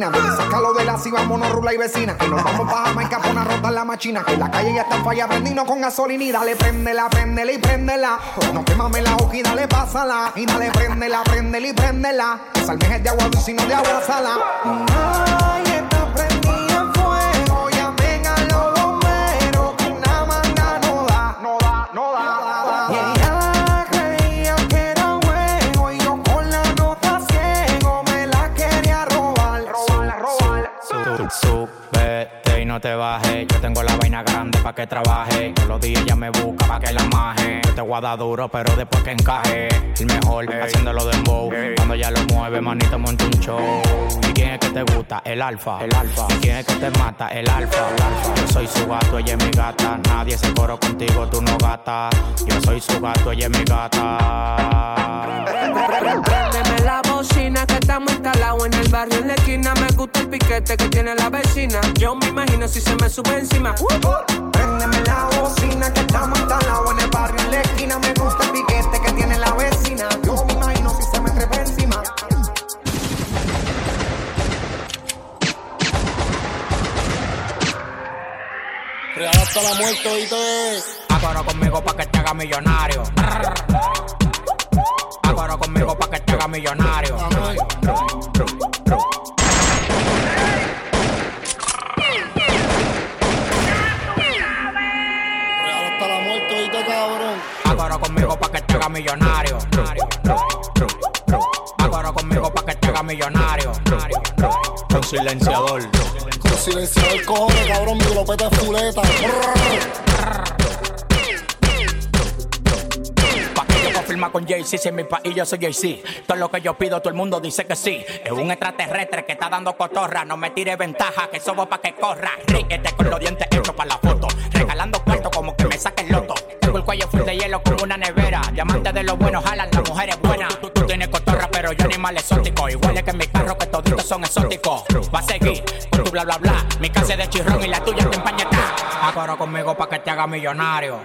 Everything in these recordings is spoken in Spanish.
Sácalo de la si vámonos rula y vecina. Que nos vamos pa' Jamaica por una rotar la machina. Que la calle ya está falla, prendino con gasolina. Y dale, préndela, préndela y préndela. No quémame la hoja y dale, pásala. Y dale, préndela, préndela y préndela. Que salmejes de agua dulce y no de agua sala. No te bajes. Yo tengo la vaina grande pa' que trabaje. Todos los días ella me busca pa' que la maje. Yo te voy a dar duro, pero después que encaje. El mejor haciéndolo de dembow. Cuando ya lo mueve, manito, monta un show. ¿Y quién es que te gusta? El alfa. El alfa. ¿Y quién es que te mata? El alfa. El alfa. Yo soy su gato, ella es mi gata. Nadie se coro contigo, tú no gata. Yo soy su gato, ella es mi gata. La bocina estamos instalados en el barrio en la esquina. Me gusta el piquete que tiene la vecina. Yo me imagino si se me sube encima. Préndeme la bocina que estamos instalados en el barrio en la esquina. Me gusta el piquete que tiene la vecina. Yo me imagino si se me trepa encima. Real hasta la muerte, oíste. Acuerdo conmigo pa' que te haga millonario. Conmigo pa' que te haga millonario. Real hasta la muerte, oíste, cabrón. Acuerdo conmigo pa' que te haga millonario. Acuerdo conmigo pa' que te haga millonario. Con silenciador. Con silenciador cojones, cabrón, mi glopeta es fuleta. Con Jay-Z, si en mi país yo soy Jay-Z. Todo lo que yo pido, todo el mundo dice que sí. Es un extraterrestre que está dando cotorra. No me tire ventaja, que somos pa' que corra. Ríete con los dientes hechos para la foto. Regalando cuarto como que me saque el loto. Tengo el cuello full de hielo como una nevera. Diamantes de los buenos jalan, las mujeres buenas. Tú tienes cotorra, pero yo animal exótico. Igual es que mi carro, que toditos son exóticos. Va a seguir con tu bla bla bla. Mi casa es de chirrón y la tuya te empañeta. Acuerdo conmigo pa' que te haga millonario.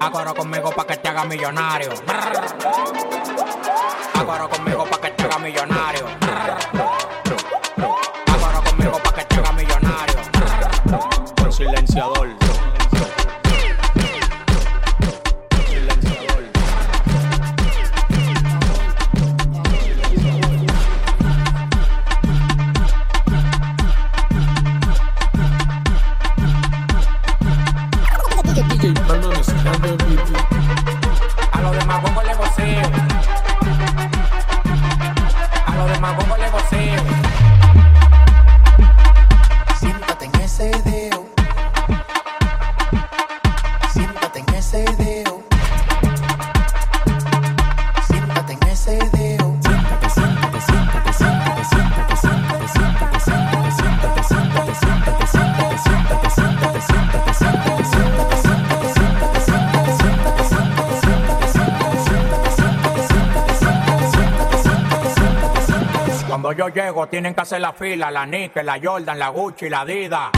Acuerdo conmigo pa' que te haga millonario. Acuerdo conmigo pa' que te haga millonario. Yo llego tienen que hacer la fila, la Nike, la Jordan, la Gucci, la Adidas.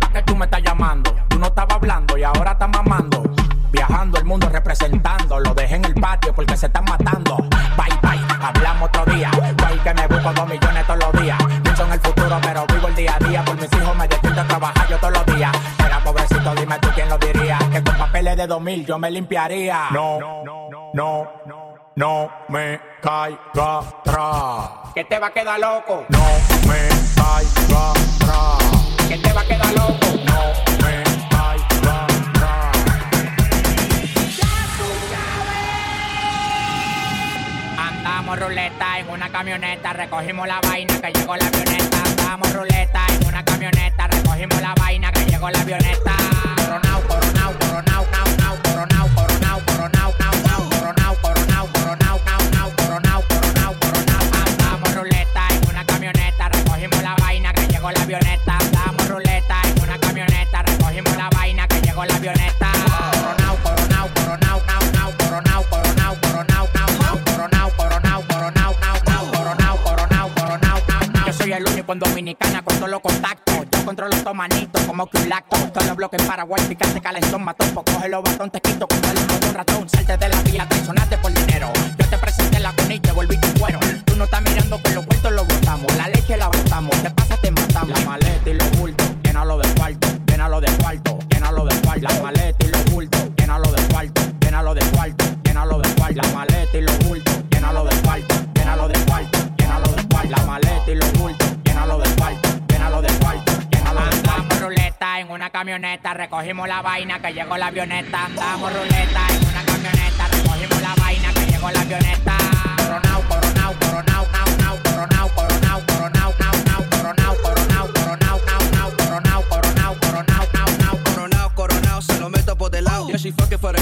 ¿Para qué tú me estás llamando? Tú no estabas hablando y ahora estás mamando. Viajando el mundo representando, lo dejé en el patio porque se están matando. Bye bye, hablamos otro día. Bye que me busco dos millones todos los días. Pienso en el futuro, pero vivo el día a día. Por mis hijos me despierto a trabajar yo todos los días. Era pobrecito, dime tú quién lo diría. Que con papeles de 2000 yo me limpiaría. No, no, no, no me caiga atrás. Que te va a quedar loco. No me caiga atrás. Que te va a quedar loco. No me caiga atrás. Andamos ruleta en una camioneta, recogimos la vaina que llegó la avioneta. Andamos ruleta en una camioneta, recogimos la vaina que llegó la avioneta. Coronao, coronao, coronao, nao, nao, coronao, coronao, coronao, nao, nao, coronao, coronao, coronao, nao, nao, coronao, coronao, coronao. Andamos ruleta en una camioneta, recogimos la vaina que llegó la avioneta. Andamos ruleta en una camioneta, recogimos la vaina que llegó la avioneta. Coronao, coronao, coronao, nao, nao, coronao, coronao, coronao, nao, nao, coronao, coronao, coronao, nao, nao, coronao, coronao, coronao, nao, nao. Yo soy el único en Dominicana con contactos. Yo controlo los manito, como que un lacto. Todos los bloques Paraguay, picante, calentón, matón. Pues coge los batón, te quito con el ratón. Salte de la vía, traicionaste recogimos la vaina que llegó la avioneta. Andamos ruleta en una camioneta, recogimos la vaina que llegó la avioneta. Coronao, coronao, coronao, nao, nao, coronao, coronao, coronao, nao, nao, coronao, coronao, coronao, nao, nao, coronao, coronao, coronao, nao, nao. Coronao, coronao, se lo meto por del lado. Yeah, she fucking for the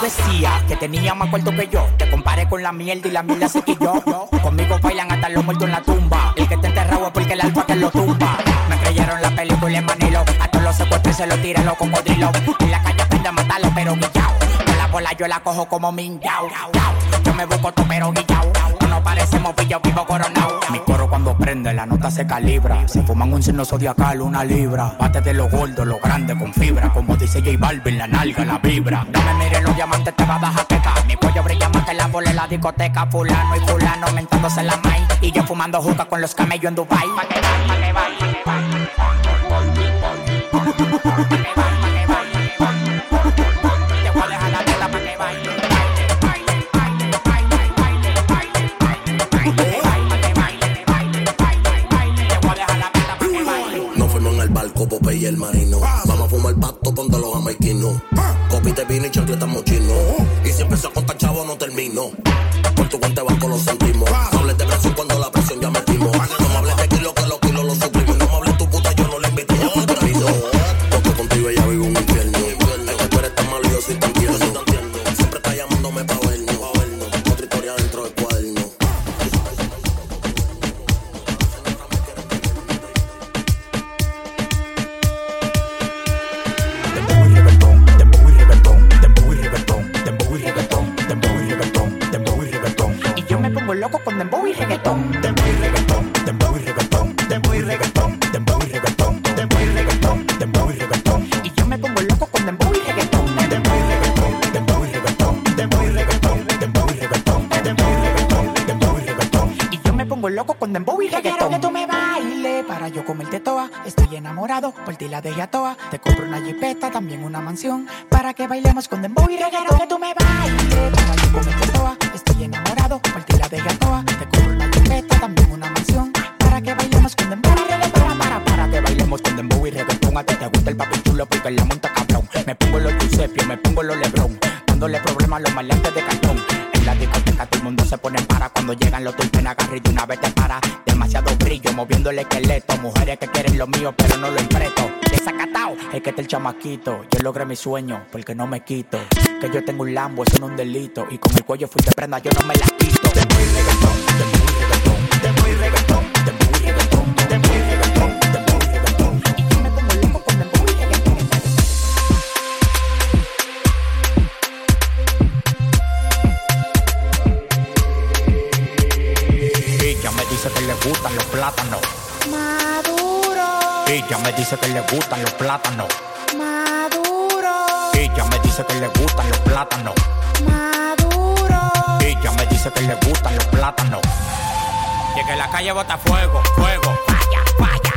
decías que tenía más cuarto que yo. Te comparé con la mierda y la mierda se quilló. Conmigo bailan hasta los muertos en la tumba. El que te enterrado es porque el alfa que lo tumba. Me creyeron la película en Manilo. A todos los secuestros se los tiran los cocodrilos. En la calle aprende a matarlo, pero guillao. Con la bola yo la cojo como minjao. Yo me busco todo, pero guillao. No parecemos pillo vivo coronao. Mi coro cuando prende, la nota se calibra. Se fuman un seno zodiacal, una libra. Bate de los gordos, los grandes con fibra. Como dice J Balvin, la nalga, la vibra. No me mires los diamantes, te va a dar jaqueca. Mi cuello brilla más que la bola en la discoteca. Fulano y fulano mentándose la maíz. Y yo fumando juca con los camellos en Dubai. Pa' que baile, Fumar pasto ponte los jamaiquinos. Copite vino y chancleta mochino. Y si empezó a contar chavo, no termino. Por tu cuenta de banco lo sentimos. Reggaetón. Quiero que tú me bailes para yo comerte toa. Estoy enamorado, por ti la dejé a toa. Te compro una jipeta, también una mansión. Para que bailemos con dembow y reggaetón. Quiero que tú me bailes para yo comerte toa. Estoy enamorado, por ti la dejé a toa. Te compro una jipeta, también una mansión. Para que bailemos con dembow y reggaetón. Para, para, para que bailemos con dembow y reggaetón. A ti te gusta el papi chulo porque la monta cabrón. Me pongo los Giuseppe, me pongo los Lebron. Dándole problemas a los maleantes de cartón. En la discoteca todo el mundo se pone para cuando llegan los tulpen agarra y de una vez te para. Brillo moviendo el esqueleto. Mujeres que quieren lo mío pero no lo empreto. Desacatao, es que este el chamaquito. Yo logré mi sueño porque no me quito. Que yo tengo un Lambo, eso no es un delito. Y con el cuello fui de prenda, yo no me la quito. Me dice que le gustan los plátanos. Maduro, Ella me dice que le gustan los plátanos. maduro, Ella me dice que le gustan los plátanos. Y que la calle bota fuego, fuego, falla, falla,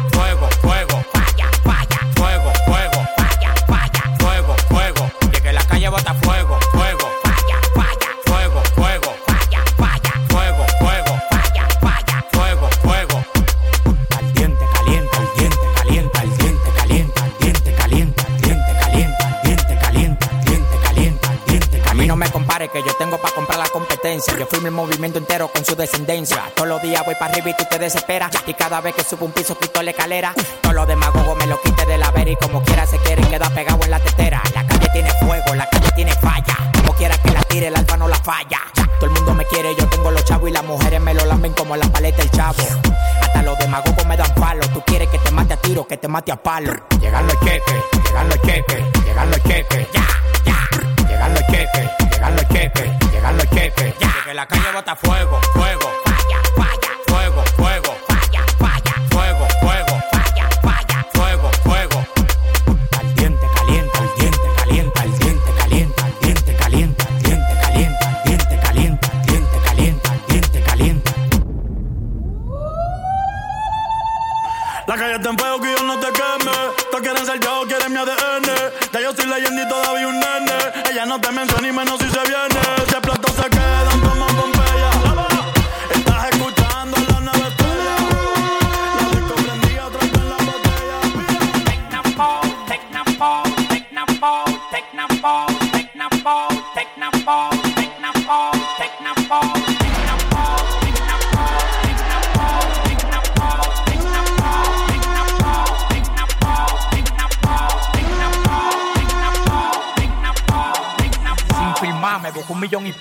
su descendencia. Todos los días voy para arriba y tú te desesperas. Y cada vez que subo un piso quito la escalera. Todos los demagogos me lo quite de la vera y como quiera se quieren quedar pegado en la tetera. La calle tiene fuego, la calle tiene falla. Como quiera que la tire, el alfa no la falla. Todo el mundo me quiere, yo tengo los chavos y las mujeres me lo lamen como la paleta del chavo. Hasta los demagogos me dan palo. Tú quieres que te mate a tiro, que te mate a palo. Llegan los cheques, llegan los cheques, llegan los cheques. Ya, ya. Llegan los cheques, llegan los cheques, llegan los cheques. Ya. La calle bota fuego, fuego. Falla, falla. Fuego, fuego. Falla. Fuego, fuego. Fuego, fuego. Al diente caliente, al diente caliente, al diente caliente, al diente caliente, al diente caliente, al diente caliente, al diente caliente, al diente caliente. La calle está en fuego que yo no te queme. Todos quieren ser yo, quieren mi ADN. Ya yo soy leyenda y todavía un nene. Ella no te menciona ni menos si se viene.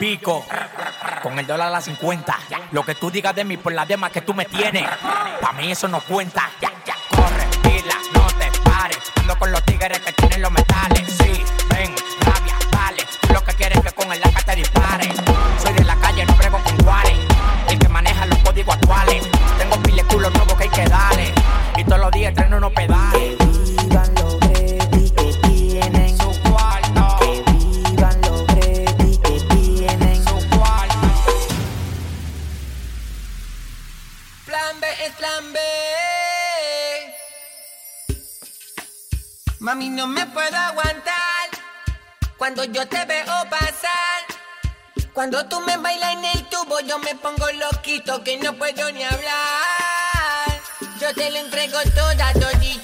Pico. Con el dólar a las 50. Lo que tú digas de mí por las demás que tú me tienes. Pa' mí eso no cuenta. Puedo aguantar cuando yo te veo pasar. Cuando tú me bailas en el tubo, yo me pongo loquito que no puedo ni hablar. Yo te lo entrego toda, todita.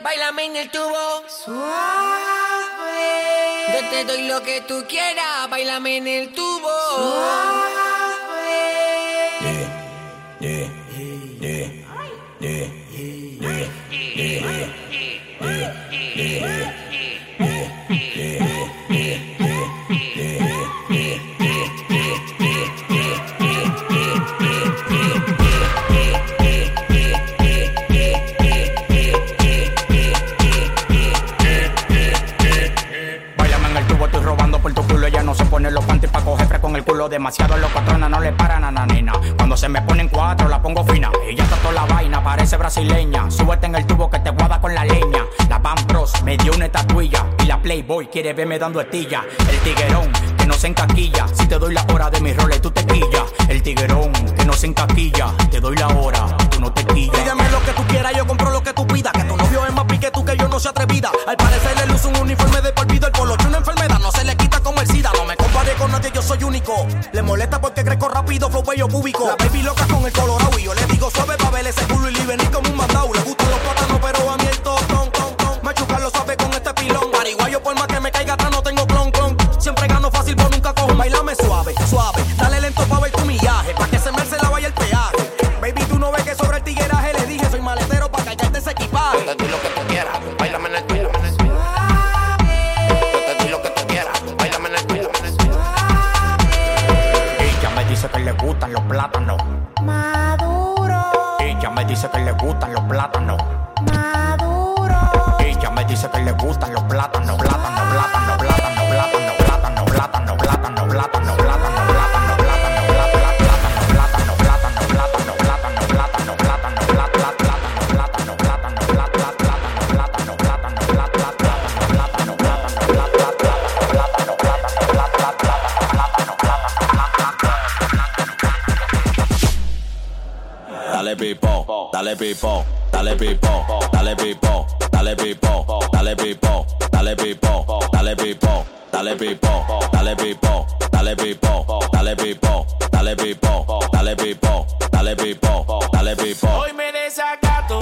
Bailame en el tubo. Suave. Yo te doy lo que tú quieras, bailame en el tubo. Báilame Demasiado los patronas no le paran a la nena. Cuando se me ponen cuatro, la pongo fina. Ella está toda la vaina, parece brasileña. Súbete en el tubo que te guada con la leña. La Van Bros me dio una estatuilla. Y la Playboy quiere verme dando estilla. El tiguerón que no se encaquilla. Si te doy la hora de mis roles, tú te quillas. El tiguerón que no se encaquilla. Te doy la hora, tú no te quillas. Pídeme lo que tú quieras, yo compro lo que tú pidas. Que tu novio es más pique tú que yo no se atrevida. Al parecer rápido, flow bello. La baby loca con el colorado y yo le digo suave pa' ver ese culo dale pipo, dale pipo, dale pipo, dale pipo, dale pipo, dale pipo, dale pipo, dale pipo, dale pipo, dale pipo, dale pipo, dale pipo, dale pipo, dale pipo, dale pipo, dale. Hoy me desacato,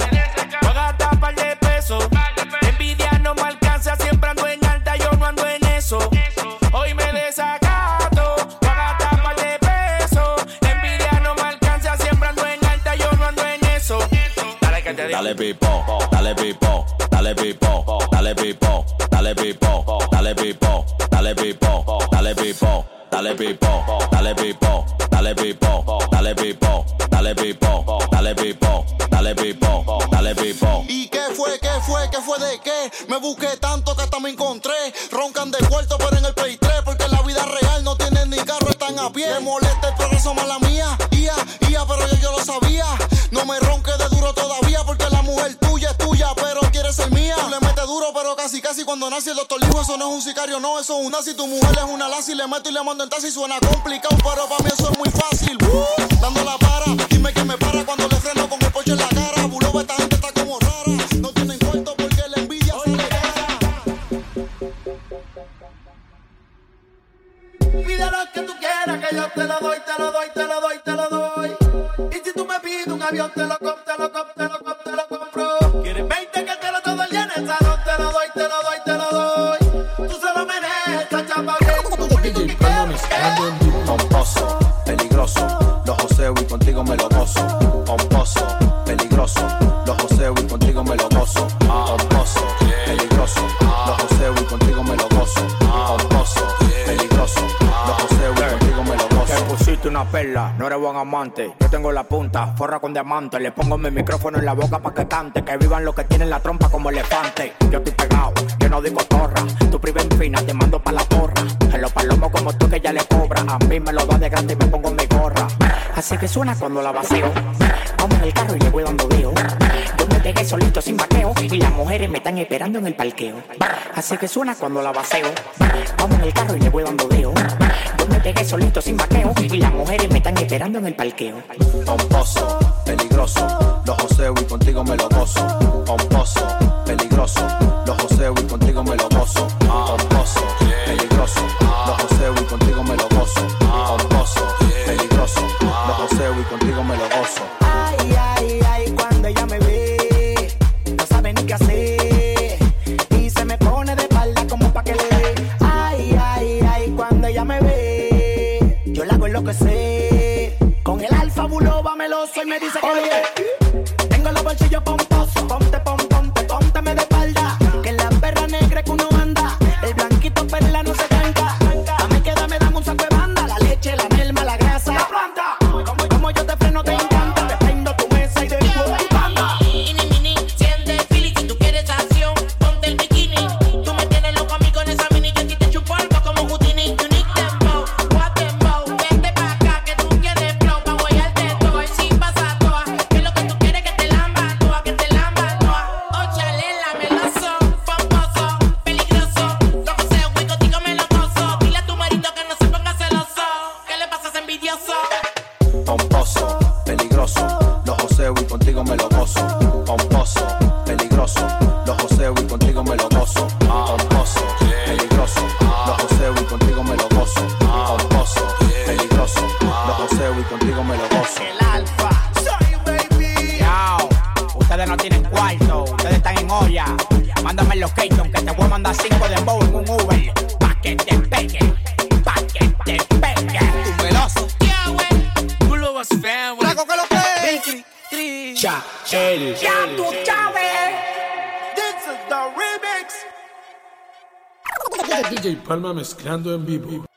Dale pipo, dale pipo, dale pipo, dale pipo, dale pipo, dale pipo, dale pipo, dale pipo, dale pipo, dale pipo, dale pipo, dale pipo, dale pipo, dale pipo, dale pipo, dale pipo. ¿Y qué fue, qué fue, qué fue de qué? Me busqué tanto que hasta me encontré. Roncan de cuarto, pero en el Play 3, porque en la vida real no tienen ni carro, están a pie. Me molesta el progreso, mala mía. Ia, ia, pero yo, yo lo sabía. Mía. Tú le metes duro, pero casi, casi cuando nace el doctor dijo, eso no es un sicario, no, eso es un nazi. Tu mujer es una lazi, le meto y le mando en taxi. Suena complicado, pero para mí eso es muy fácil. Dando la para, dime que me para cuando le freno con el poche en la cara. Una perla, no eres buen amante. Yo tengo la punta, forra con diamante. Le pongo mi micrófono en la boca pa' que cante. Que vivan los que tienen la trompa como elefante. Yo estoy pegado, yo no digo torra. Tu priva fina, te mando pa' la porra. En los palomos como tú que ya le cobra. A mí me lo da de grande y me pongo mi gorra. Así que suena cuando la vacío. Vamos en el carro y le voy dando deo. Pegué solito sin vaqueo. Y las mujeres me están esperando en el parqueo. Así que suena cuando la vaceo. Vamos en el carro y le voy dando deo. Yo me pegué solito sin vaqueo. Y las mujeres me están esperando en el parqueo. Pomposo, peligroso, los joseo y contigo me lo gozo. DJ Palma mezclando en vivo.